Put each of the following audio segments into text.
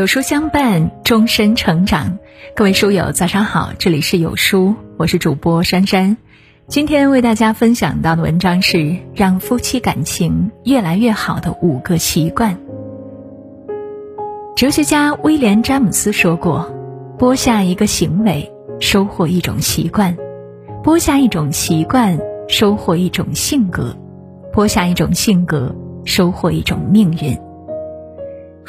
有书相伴，终身成长。各位书友，早上好，这里是有书，我是主播珊珊。今天为大家分享到的文章是让夫妻感情越来越好的五个习惯。哲学家威廉·詹姆斯说过：“播下一个行为，收获一种习惯；播下一种习惯，收获一种性格；播下一种性格，收获一种命运。”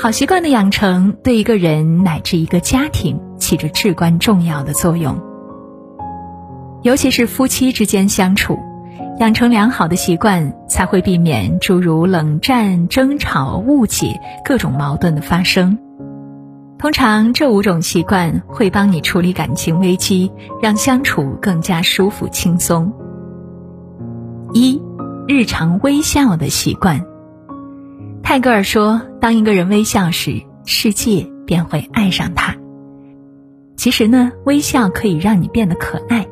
好习惯的养成，对一个人乃至一个家庭起着至关重要的作用。尤其是夫妻之间相处，养成良好的习惯，才会避免诸如冷战、争吵、误解各种矛盾的发生。通常，这五种习惯会帮你处理感情危机，让相处更加舒服轻松。一、日常微笑的习惯。泰戈尔说：“当一个人微笑时，世界便会爱上他。”其实呢，微笑可以让你变得可爱。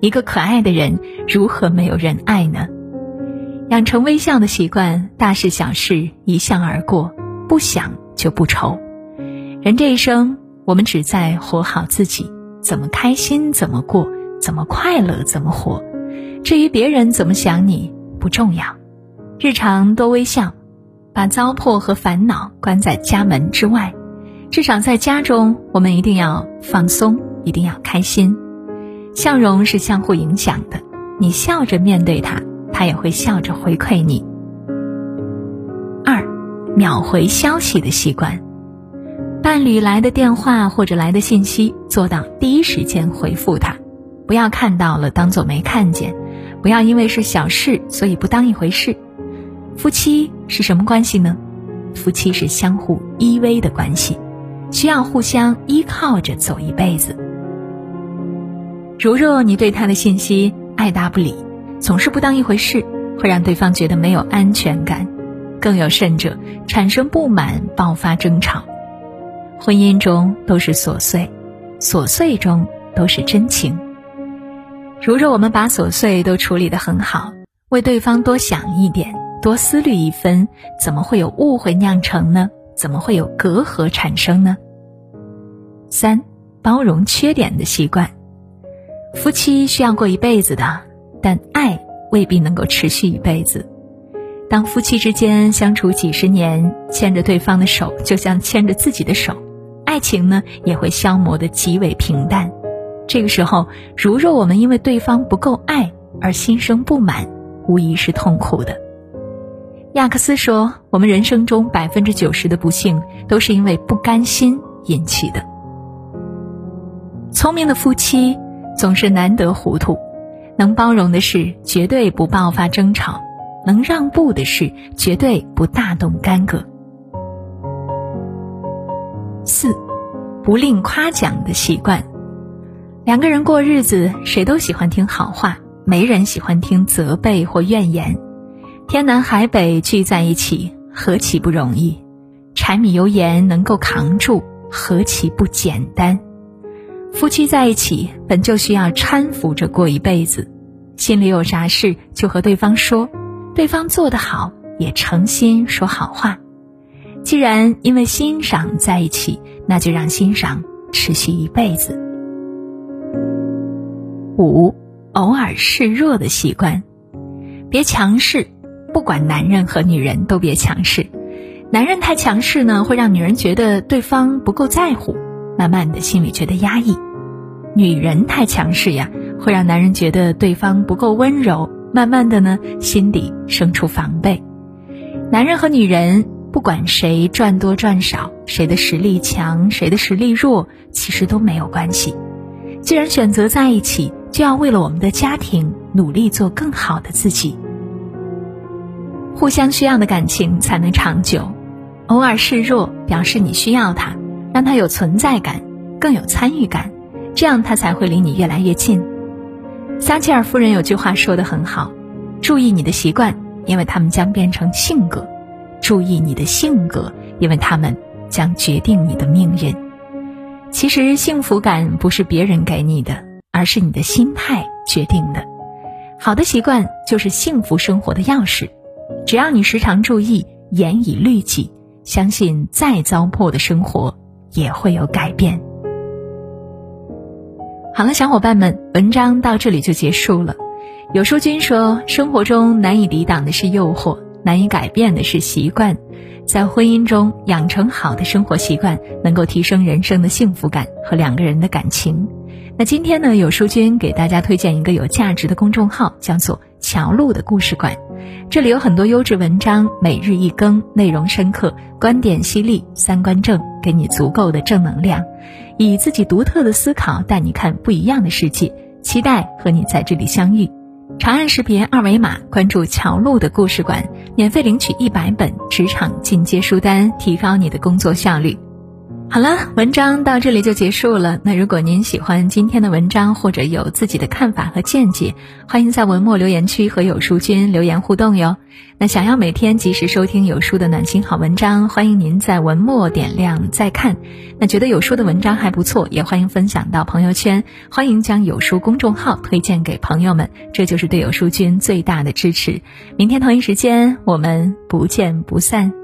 一个可爱的人，如何没有人爱呢？养成微笑的习惯，大事小事一笑而过，不想就不愁。人这一生，我们只在活好自己，怎么开心怎么过，怎么快乐怎么活。至于别人怎么想你，不重要。日常多微笑。把糟粕和烦恼关在家门之外，至少在家中，我们一定要放松，一定要开心。笑容是相互影响的，你笑着面对他，他也会笑着回馈你。二，秒回消息的习惯，伴侣来的电话或者来的信息，做到第一时间回复他，不要看到了当做没看见，不要因为是小事所以不当一回事。夫妻是什么关系呢？夫妻是相互依偎的关系，需要互相依靠着走一辈子。如若你对他的信息爱答不理，总是不当一回事，会让对方觉得没有安全感，更有甚者产生不满，爆发争吵。婚姻中都是琐碎，琐碎中都是真情。如若我们把琐碎都处理得很好，为对方多想一点。多思虑一分，怎么会有误会酿成呢？怎么会有隔阂产生呢？三，包容缺点的习惯。夫妻需要过一辈子的，但爱未必能够持续一辈子。当夫妻之间相处几十年，牵着对方的手就像牵着自己的手，爱情呢也会消磨的极为平淡。这个时候，如若我们因为对方不够爱而心生不满，无疑是痛苦的。亚克斯说：“我们人生中百分之九十的不幸，都是因为不甘心引起的。聪明的夫妻总是难得糊涂，能包容的事绝对不爆发争吵，能让步的事绝对不大动干戈。四，不吝夸奖的习惯。两个人过日子，谁都喜欢听好话，没人喜欢听责备或怨言。”天南海北聚在一起，何其不容易！柴米油盐能够扛住，何其不简单！夫妻在一起本就需要搀扶着过一辈子，心里有啥事就和对方说，对方做得好也诚心说好话。既然因为欣赏在一起，那就让欣赏持续一辈子。五，偶尔示弱的习惯，别强势。不管男人和女人都别强势，男人太强势呢，会让女人觉得对方不够在乎，慢慢的心里觉得压抑；女人太强势呀，会让男人觉得对方不够温柔，慢慢的呢，心底生出防备。男人和女人，不管谁赚多赚少，谁的实力强，谁的实力弱，其实都没有关系。既然选择在一起，就要为了我们的家庭努力做更好的自己。互相需要的感情才能长久，偶尔示弱表示你需要他，让他有存在感，更有参与感，这样他才会离你越来越近。撒切尔夫人有句话说的很好：注意你的习惯，因为他们将变成性格；注意你的性格，因为他们将决定你的命运。其实幸福感不是别人给你的，而是你的心态决定的。好的习惯就是幸福生活的钥匙。只要你时常注意，严以律己，相信再糟粕的生活也会有改变。好了，小伙伴们，文章到这里就结束了。有书君说，生活中难以抵挡的是诱惑，难以改变的是习惯。在婚姻中养成好的生活习惯，能够提升人生的幸福感和两个人的感情。那今天呢，有书君给大家推荐一个有价值的公众号，叫做“乔露的故事馆”。这里有很多优质文章，每日一更，内容深刻，观点犀利，三观正，给你足够的正能量，以自己独特的思考带你看不一样的世界。期待和你在这里相遇。长按识别二维码，关注乔路的故事馆，免费领取一百本职场进阶书单，提高你的工作效率。好了，文章到这里就结束了。那如果您喜欢今天的文章，或者有自己的看法和见解，欢迎在文末留言区和有书君留言互动哟。那想要每天及时收听有书的暖心好文章，欢迎您在文末点亮再看。那觉得有书的文章还不错，也欢迎分享到朋友圈，欢迎将有书公众号推荐给朋友们，这就是对有书君最大的支持。明天同一时间，我们不见不散。